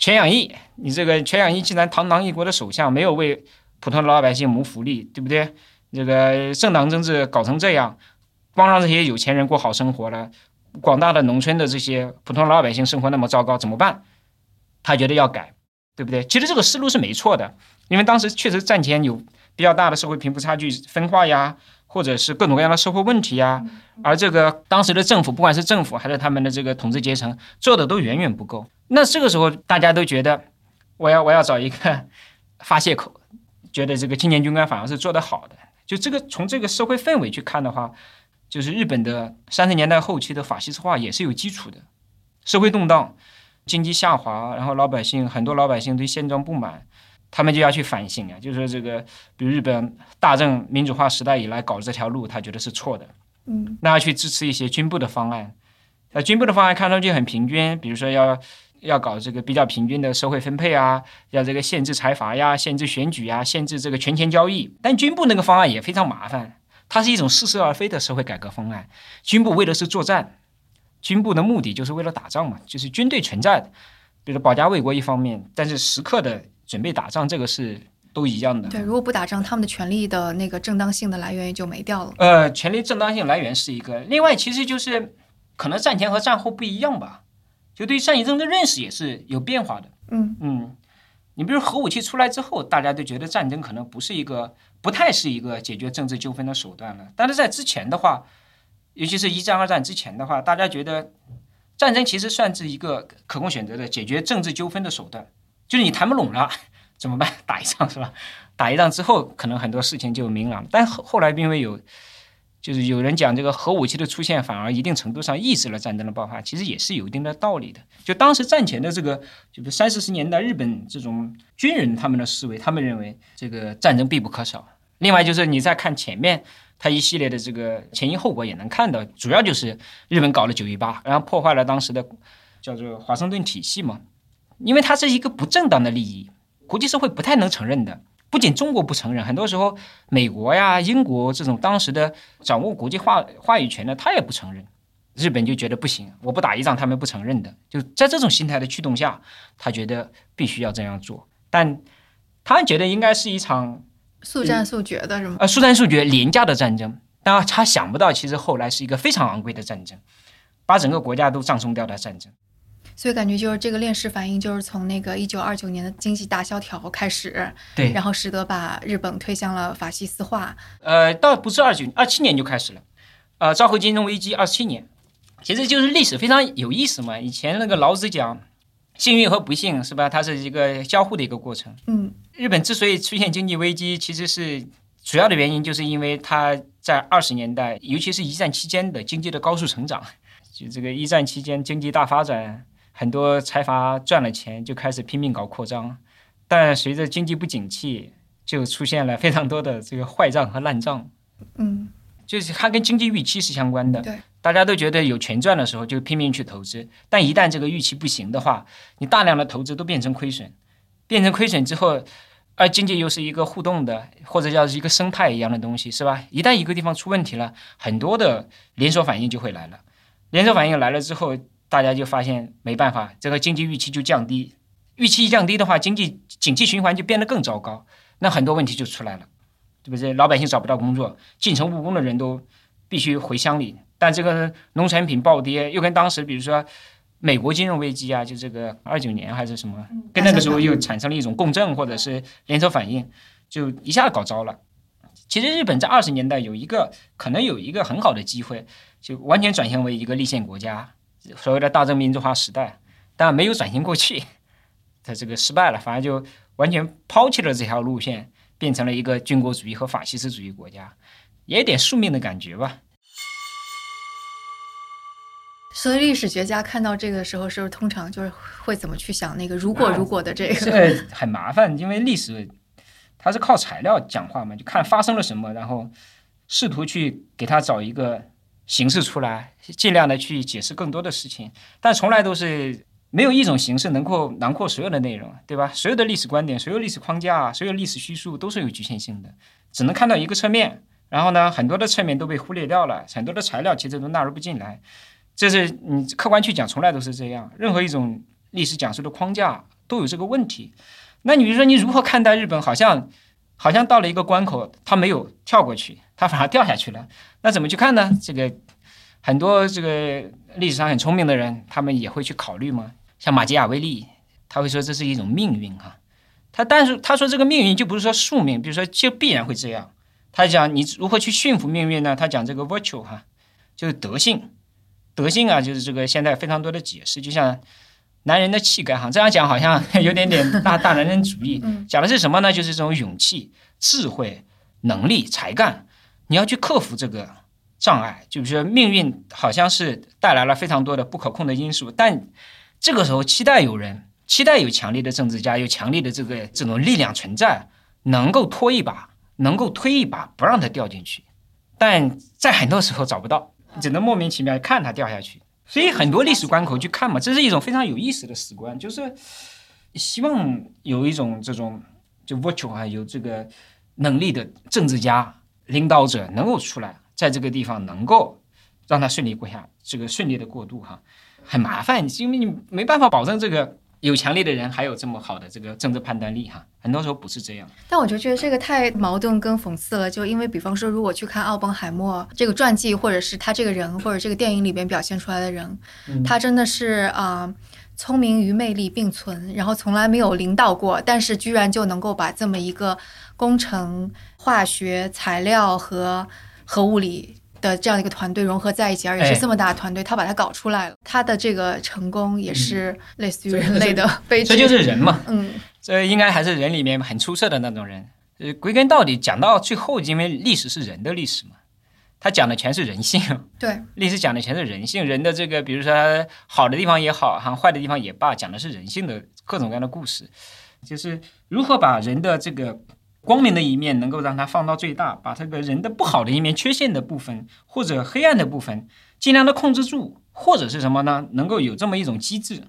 全养义，你这个全养义既然堂堂一国的首相，没有为普通的老百姓谋福利，对不对？这个政党政治搞成这样。光让这些有钱人过好生活了，广大的农村的这些普通老百姓生活那么糟糕，怎么办？他觉得要改，对不对？其实这个思路是没错的，因为当时确实战前有比较大的社会贫富差距分化呀，或者是各种各样的社会问题呀，而这个当时的政府，不管是政府还是他们的这个统治阶层，做的都远远不够。那这个时候大家都觉得，我要我要找一个发泄口，觉得这个青年军官反而是做得好的。就这个从这个社会氛围去看的话。就是日本的三十年代后期的法西斯化也是有基础的，社会动荡，经济下滑，然后老百姓很多老百姓对现状不满，他们就要去反省啊，就是说这个，比如日本大正民主化时代以来搞这条路，他觉得是错的，嗯，那要去支持一些军部的方案，那军部的方案看上去很平均，比如说要要搞这个比较平均的社会分配啊，要这个限制财阀呀，限制选举呀，限制这个权钱交易，但军部那个方案也非常麻烦。它是一种似是而非的社会改革方案。军部为的是作战，军部的目的就是为了打仗嘛，就是军队存在的，比如保家卫国一方面，但是时刻的准备打仗，这个是都一样的。对，如果不打仗，他们的权利的那个正当性的来源也就没掉了。呃，权利正当性来源是一个，另外其实就是可能战前和战后不一样吧，就对战役中的认识也是有变化的。嗯嗯。你比如核武器出来之后，大家都觉得战争可能不是一个，不太是一个解决政治纠纷的手段了。但是在之前的话，尤其是一战、二战之前的话，大家觉得战争其实算是一个可供选择的解决政治纠纷的手段。就是你谈不拢了怎么办？打一仗是吧？打一仗之后，可能很多事情就明朗。但后后来因为有。就是有人讲这个核武器的出现，反而一定程度上抑制了战争的爆发，其实也是有一定的道理的。就当时战前的这个，就是三四十年代日本这种军人他们的思维，他们认为这个战争必不可少。另外就是你再看前面他一系列的这个前因后果，也能看到，主要就是日本搞了九一八，然后破坏了当时的叫做华盛顿体系嘛，因为它是一个不正当的利益，国际社会不太能承认的。不仅中国不承认，很多时候美国呀、英国这种当时的掌握国际话话语权的，他也不承认。日本就觉得不行，我不打一仗，他们不承认的。就在这种心态的驱动下，他觉得必须要这样做。但他觉得应该是一场速战速决的是吗？呃，速战速决、廉价的战争。但他想不到，其实后来是一个非常昂贵的战争，把整个国家都葬送掉的战争。所以感觉就是这个链式反应，就是从那个一九二九年的经济大萧条开始，对，然后使得把日本推向了法西斯化。呃，倒不是二九二七年就开始了，呃，昭和金融危机二七年，其实就是历史非常有意思嘛。以前那个老子讲，幸运和不幸是吧？它是一个交互的一个过程。嗯，日本之所以出现经济危机，其实是主要的原因，就是因为它在二十年代，尤其是一战期间的经济的高速成长，就这个一战期间经济大发展。很多财阀赚了钱就开始拼命搞扩张，但随着经济不景气，就出现了非常多的这个坏账和烂账。嗯，就是它跟经济预期是相关的。对，大家都觉得有钱赚的时候就拼命去投资，但一旦这个预期不行的话，你大量的投资都变成亏损，变成亏损之后，而经济又是一个互动的，或者叫一个生态一样的东西，是吧？一旦一个地方出问题了，很多的连锁反应就会来了。连锁反应来了之后，大家就发现没办法，这个经济预期就降低，预期一降低的话，经济景气循环就变得更糟糕，那很多问题就出来了，对不对？老百姓找不到工作，进城务工的人都必须回乡里，但这个农产品暴跌，又跟当时比如说美国金融危机啊，就这个二九年还是什么，跟那个时候又产生了一种共振或者是连锁反应，就一下子搞糟了。其实日本在二十年代有一个可能有一个很好的机会，就完全转型为一个立宪国家，所谓的大正民主化时代，但没有转型过去，它这个失败了，反而就完全抛弃了这条路线，变成了一个军国主义和法西斯主义国家，也有点宿命的感觉吧。所以历史学家看到这个时候，是不是通常就是会怎么去想那个如果如果的这个？这很麻烦，因为历史它是靠材料讲话嘛，就看发生了什么，然后试图去给他找一个形式出来，尽量的去解释更多的事情，但从来都是没有一种形式能够囊括所有的内容，对吧？所有的历史观点、所有历史框架、所有历史叙述都是有局限性的，只能看到一个侧面。然后呢，很多的侧面都被忽略掉了，很多的材料其实都纳入不进来。这是你客观去讲，从来都是这样。任何一种历史讲述的框架都有这个问题。那你比如说，你如何看待日本？好像好像到了一个关口，他没有跳过去，他反而掉下去了。那怎么去看呢？这个很多这个历史上很聪明的人，他们也会去考虑嘛。像马基雅维利，他会说这是一种命运哈。他但是他说这个命运就不是说宿命，比如说就必然会这样。他讲你如何去驯服命运呢？他讲这个 virtue 哈，就是德性。德性啊，就是这个现在非常多的解释，就像男人的气概哈，这样讲好像 有点点大大男人主义。讲的是什么呢？就是这种勇气、智慧、能力、才干，你要去克服这个障碍。就是说，命运好像是带来了非常多的不可控的因素，但这个时候期待有人，期待有强力的政治家，有强力的这个这种力量存在，能够拖一把，能够推一把，不让他掉进去。但在很多时候找不到。只能莫名其妙看它掉下去，所以很多历史关口去看嘛，这是一种非常有意思的史观，就是希望有一种这种就 virtual 啊，有这个能力的政治家领导者能够出来，在这个地方能够让他顺利过下这个顺利的过渡哈，很麻烦，因为你没办法保证这个。有强烈的人还有这么好的这个政治判断力哈，很多时候不是这样。但我就觉得这个太矛盾跟讽刺了，就因为比方说，如果去看奥本海默这个传记，或者是他这个人，或者这个电影里边表现出来的人，他真的是啊，聪明与魅力并存，然后从来没有领导过，但是居然就能够把这么一个工程、化学、材料和核物理。的这样一个团队融合在一起，而且是这么大的团队，他把它搞出来了。他的这个成功也是类似于人类的悲剧。这就是人嘛，嗯，这应该还是人里面很出色的那种人。呃，归根到底讲到最后，因为历史是人的历史嘛，他讲的全是人性。对，历史讲的全是人性，人的这个，比如说好的地方也好，哈，坏的地方也罢，讲的是人性的各种各样的故事，就是如何把人的这个。光明的一面能够让它放到最大，把这个人的不好的一面、缺陷的部分或者黑暗的部分尽量的控制住，或者是什么呢？能够有这么一种机制，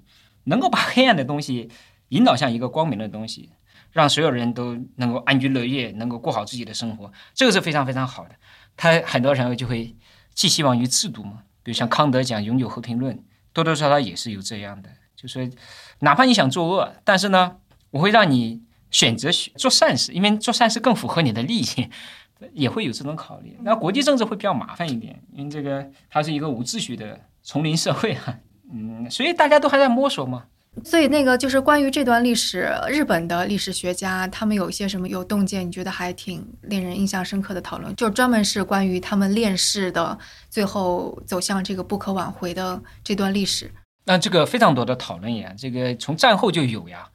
能够把黑暗的东西引导向一个光明的东西，让所有人都能够安居乐业，能够过好自己的生活，这个是非常非常好的。他很多人就会寄希望于制度嘛，比如像康德讲永久和平论，多多少少也是有这样的，就说哪怕你想作恶，但是呢，我会让你。选择做善事，因为做善事更符合你的利益，也会有这种考虑。那国际政治会比较麻烦一点，因为这个它是一个无秩序的丛林社会啊，嗯，所以大家都还在摸索嘛。所以那个就是关于这段历史，日本的历史学家他们有一些什么有洞见？你觉得还挺令人印象深刻的讨论，就专门是关于他们恋世的最后走向这个不可挽回的这段历史。那这个非常多的讨论呀，这个从战后就有呀。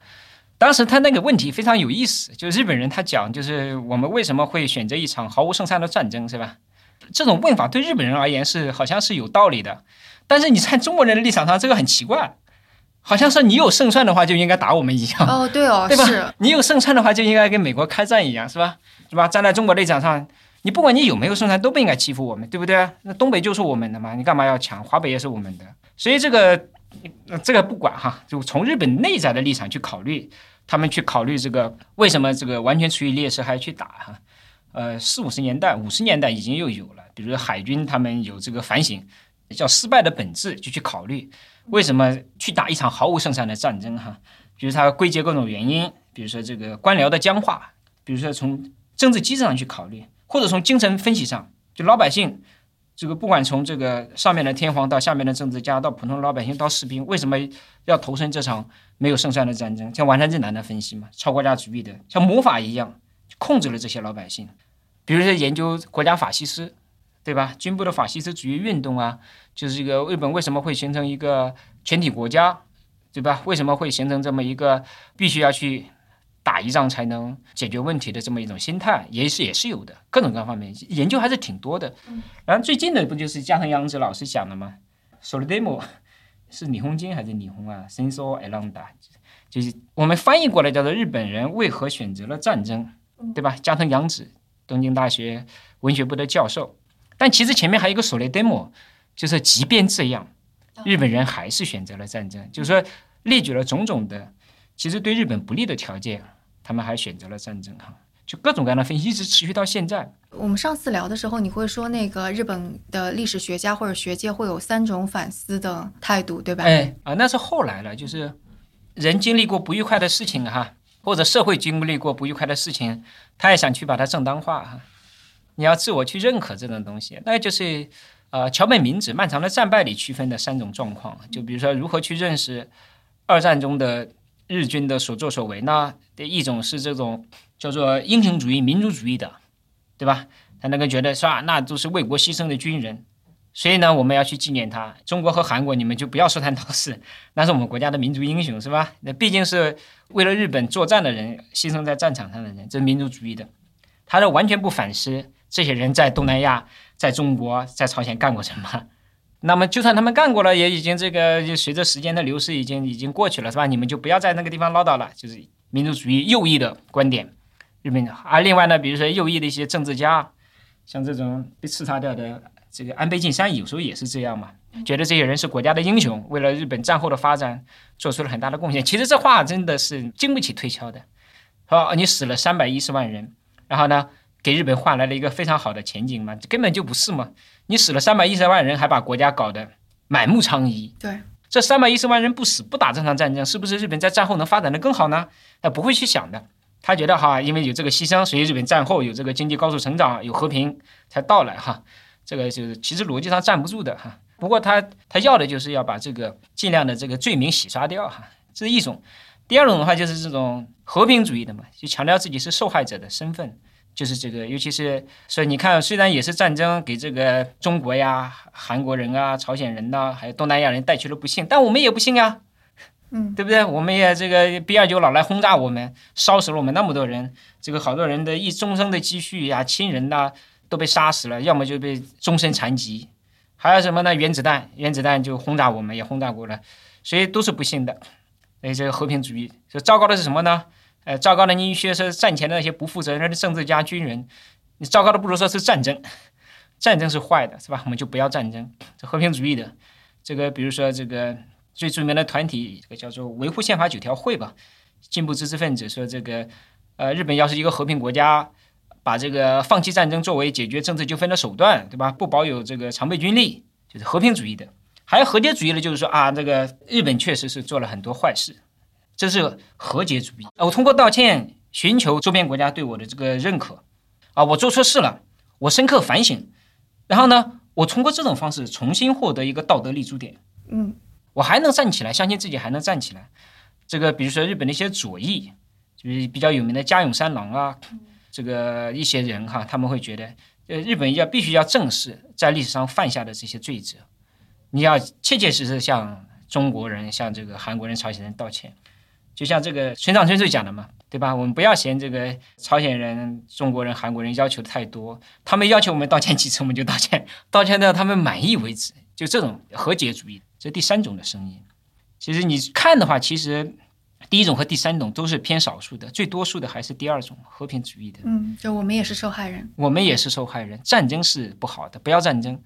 当时他那个问题非常有意思，就是日本人他讲，就是我们为什么会选择一场毫无胜算的战争，是吧？这种问法对日本人而言是好像是有道理的，但是你在中国人的立场上，这个很奇怪，好像是你有胜算的话就应该打我们一样。哦，对哦，对吧？是你有胜算的话就应该跟美国开战一样，是吧？是吧？站在中国立场上，你不管你有没有胜算，都不应该欺负我们，对不对？那东北就是我们的嘛，你干嘛要抢？华北也是我们的，所以这个这个不管哈，就从日本内在的立场去考虑，他们去考虑这个为什么这个完全处于劣势还要去打哈？呃，四五十年代、五十年代已经又有了，比如说海军他们有这个反省，叫失败的本质，就去考虑为什么去打一场毫无胜算的战争哈？比如他归结各种原因，比如说这个官僚的僵化，比如说从政治机制上去考虑。或者从精神分析上，就老百姓，这个不管从这个上面的天皇到下面的政治家，到普通老百姓到士兵，为什么要投身这场没有胜算的战争？像完山正南的分析嘛，超国家主义的，像魔法一样控制了这些老百姓。比如说研究国家法西斯，对吧？军部的法西斯主义运动啊，就是这个日本为什么会形成一个全体国家，对吧？为什么会形成这么一个必须要去？打一仗才能解决问题的这么一种心态，也是也是有的，各种各方面研究还是挺多的。然后最近的不就是加藤洋子老师讲的吗？Solidemo 是霓虹金还是霓虹啊？Senso Elanda 就是我们翻译过来叫做日本人为何选择了战争，对吧？加藤洋子，东京大学文学部的教授。但其实前面还有一个 Solidemo，就是即便这样，日本人还是选择了战争，就是说列举了种种的。其实对日本不利的条件，他们还选择了战争哈，就各种各样的分析一直持续到现在。我们上次聊的时候，你会说那个日本的历史学家或者学界会有三种反思的态度，对吧？哎啊，那是后来了，就是人经历过不愉快的事情哈，或者社会经历过不愉快的事情，他也想去把它正当化哈。你要自我去认可这种东西，那就是呃桥本明子《漫长的战败》里区分的三种状况，就比如说如何去认识二战中的。日军的所作所为呢？的一种是这种叫做英雄主义、民族主义的，对吧？他那个觉得是吧？那都是为国牺牲的军人，所以呢，我们要去纪念他。中国和韩国，你们就不要说他闹事，那是我们国家的民族英雄，是吧？那毕竟是为了日本作战的人，牺牲在战场上的人，这是民族主义的。他是完全不反思这些人在东南亚、在中国、在朝鲜干过什么。那么，就算他们干过了，也已经这个就随着时间的流逝，已经已经过去了，是吧？你们就不要在那个地方唠叨了。就是民族主义右翼的观点，日本。而另外呢，比如说右翼的一些政治家，像这种被刺杀掉的这个安倍晋三，有时候也是这样嘛，觉得这些人是国家的英雄，为了日本战后的发展做出了很大的贡献。其实这话真的是经不起推敲的。好，你死了三百一十万人，然后呢，给日本换来了一个非常好的前景嘛？根本就不是嘛。你死了三百一十万人，还把国家搞得满目疮痍。对，这三百一十万人不死不打这场战争，是不是日本在战后能发展的更好呢？他不会去想的。他觉得哈，因为有这个牺牲，所以日本战后有这个经济高速成长，有和平才到来哈。这个就是其实逻辑上站不住的哈。不过他他要的就是要把这个尽量的这个罪名洗刷掉哈，这是一种。第二种的话就是这种和平主义的嘛，就强调自己是受害者的身份。就是这个，尤其是所以你看，虽然也是战争给这个中国呀、韩国人啊、朝鲜人呐，还有东南亚人带去了不幸，但我们也不幸呀，嗯，对不对？我们也这个 B 二九老来轰炸我们，烧死了我们那么多人，这个好多人的一终生的积蓄呀、亲人呐都被杀死了，要么就被终身残疾，还有什么呢？原子弹，原子弹就轰炸我们，也轰炸过了，所以都是不幸的。所以这个和平主义，这糟糕的是什么呢？呃，糟糕的，你一些是战前的那些不负责任的政治家、军人，你糟糕的不如说是战争，战争是坏的，是吧？我们就不要战争，这和平主义的，这个比如说这个最著名的团体，这个叫做维护宪法九条会吧，进步知识分子说这个，呃，日本要是一个和平国家，把这个放弃战争作为解决政治纠纷的手段，对吧？不保有这个常备军力，就是和平主义的。还有和解主义的，就是说啊，这个日本确实是做了很多坏事。这是和解主义啊！我通过道歉寻求周边国家对我的这个认可啊！我做错事了，我深刻反省，然后呢，我通过这种方式重新获得一个道德立足点。嗯，我还能站起来，相信自己还能站起来。这个比如说日本的一些左翼，就是比较有名的加永三郎啊，这个一些人哈，他们会觉得，呃，日本要必须要正视在历史上犯下的这些罪责，你要切切实实向中国人、向这个韩国人、朝鲜人道歉。就像这个村上春树讲的嘛，对吧？我们不要嫌这个朝鲜人、中国人、韩国人要求的太多，他们要求我们道歉几次，我们就道歉，道歉到他们满意为止。就这种和解主义，这第三种的声音。其实你看的话，其实第一种和第三种都是偏少数的，最多数的还是第二种和平主义的。嗯，就我们也是受害人。我们也是受害人，战争是不好的，不要战争。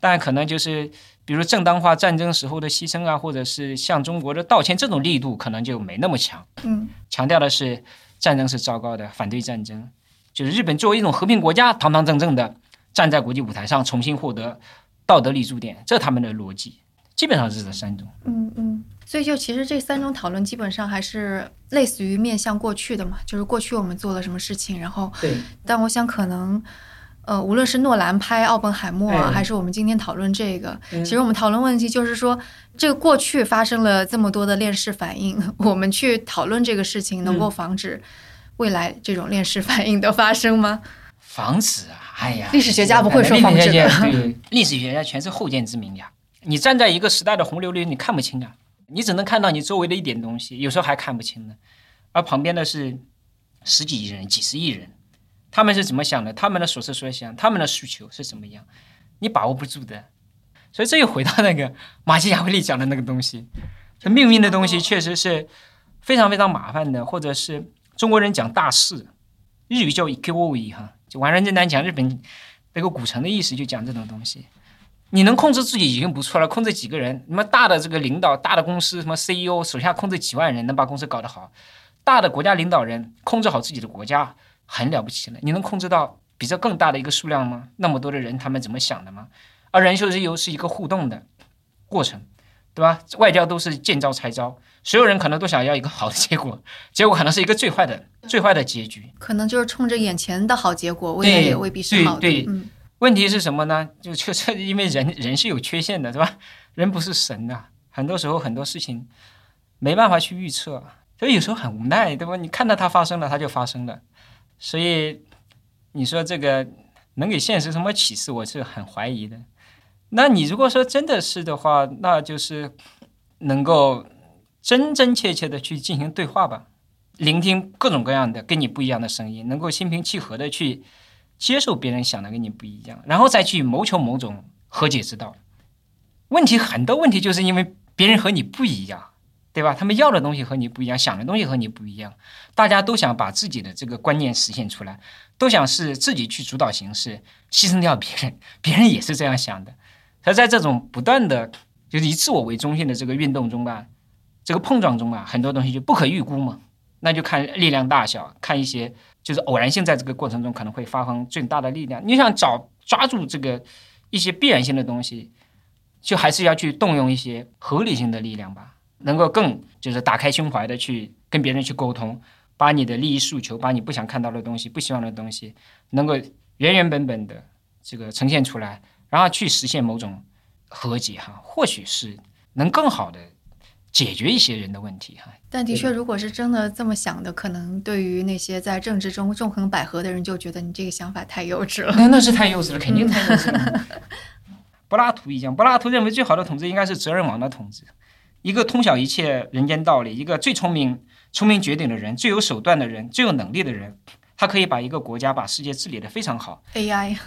但可能就是，比如正当化战争时候的牺牲啊，或者是向中国的道歉，这种力度可能就没那么强。嗯强调的是战争是糟糕的，反对战争。就是日本作为一种和平国家，堂堂正正的站在国际舞台上，重新获得道德立足点，这是他们的逻辑。基本上是这三种。嗯嗯，所以就其实这三种讨论基本上还是类似于面向过去的嘛，就是过去我们做了什么事情，然后对，但我想可能。呃，无论是诺兰拍《奥本海默》哎还是我们今天讨论这个，嗯其实我们讨论问题就是说，这个过去发生了这么多的链式反应，我们去讨论这个事情，能够嗯防止未来这种链式反应的发生吗？防止啊，哎呀，历史学家不会说防止的历史学家 对，历史学家全是后见之明呀。你站在一个时代的洪流里，你看不清啊，你只能看到你周围的一点东西，有时候还看不清呢。而旁边的是十几亿人、几十亿人，他们是怎么想的？他们的所思所想，他们的需求是怎么样？你把握不住的。所以这又回到那个马基雅维利讲的那个东西，这命运的东西确实是非常非常麻烦的，或者是中国人讲大事，日语叫 ikioi 哈，就完人正南讲日本那个古城的意思，就讲这种东西。你能控制自己已经不错了，控制几个人，什么大的这个领导、大的公司，什么 CEO 手下控制几万人，能把公司搞得好，大的国家领导人控制好自己的国家，很了不起了。你能控制到比这更大的一个数量吗？那么多的人，他们怎么想的吗？而人秀是由是一个互动的过程，对吧？外交都是见招拆招，所有人可能都想要一个好的结果，结果可能是一个最坏的、最坏的结局。可能就是冲着眼前的好结果，未来也未必是好的。对对嗯问题是什么呢？就就是因为人人是有缺陷的，对吧？人不是神呐、很多时候很多事情没办法去预测，所以有时候很无奈，对吧？你看到它发生了，它就发生了，所以你说这个能给现实什么启示，我是很怀疑的。那你如果说真的是的话，那就是能够真真切切的去进行对话吧，聆听各种各样的跟你不一样的声音，能够心平气和的去接受别人想的跟你不一样，然后再去谋求某种和解之道。问题很多问题就是因为别人和你不一样，对吧？他们要的东西和你不一样，想的东西和你不一样，大家都想把自己的这个观念实现出来，都想是自己去主导形势，牺牲掉别人，别人也是这样想的。他在这种不断的就是以自我为中心的这个运动中吧，这个碰撞中啊，很多东西就不可预估嘛。那就看力量大小，看一些就是偶然性在这个过程中可能会发挥最大的力量。你想找抓住这个一些必然性的东西，就还是要去动用一些合理性的力量吧，能够更就是打开胸怀的去跟别人去沟通，把你的利益诉求，把你不想看到的东西、不希望的东西，能够原原本本的这个呈现出来，然后去实现某种和解哈，或许是能更好的解决一些人的问题哈。但的确，如果是真的这么想的，可能对于那些在政治中纵横捭阖的人，就觉得你这个想法太幼稚了。那 那是太幼稚了，肯定太幼稚了。柏拉图一样，柏拉图认为最好的统治应该是责任王的统治，一个通晓一切人间道理，一个最聪明、聪明绝顶的人，最有手段的人，最有能力的人，他可以把一个国家、把世界治理得非常好。AI，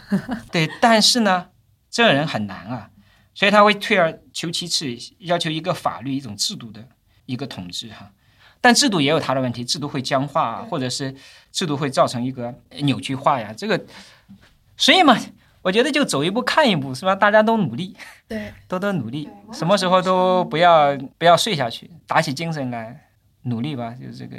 对，但是呢，这个人很难啊，所以他会退而求其次，要求一个法律、一种制度的一个统治哈。但制度也有它的问题，制度会僵化啊，或者是制度会造成一个扭曲化呀。这个，所以嘛，我觉得就走一步看一步，是吧？大家都努力，对，多多努力，什么时候都不要不要睡下去，打起精神来努力吧。就是这个，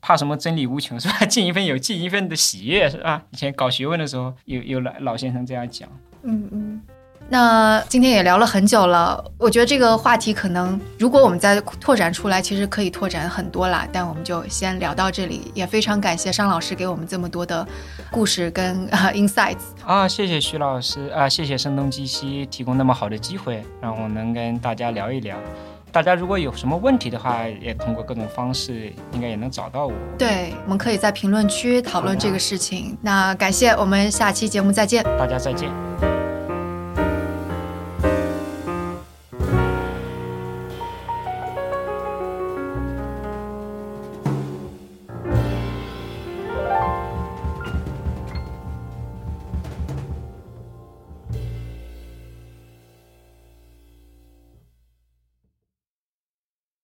怕什么真理无穷，是吧？尽一份有尽一份的喜悦，是吧？以前搞学问的时候，有有老老先生这样讲。嗯嗯。那今天也聊了很久了，我觉得这个话题可能，如果我们再拓展出来，其实可以拓展很多啦。但我们就先聊到这里，也非常感谢商老师给我们这么多的故事跟呃 insights。啊，谢谢徐老师啊，谢谢声东击西提供那么好的机会，让我能跟大家聊一聊。大家如果有什么问题的话，也通过各种方式，应该也能找到我。对，我们可以在评论区讨论这个事情。那感谢，我们下期节目再见。大家再见。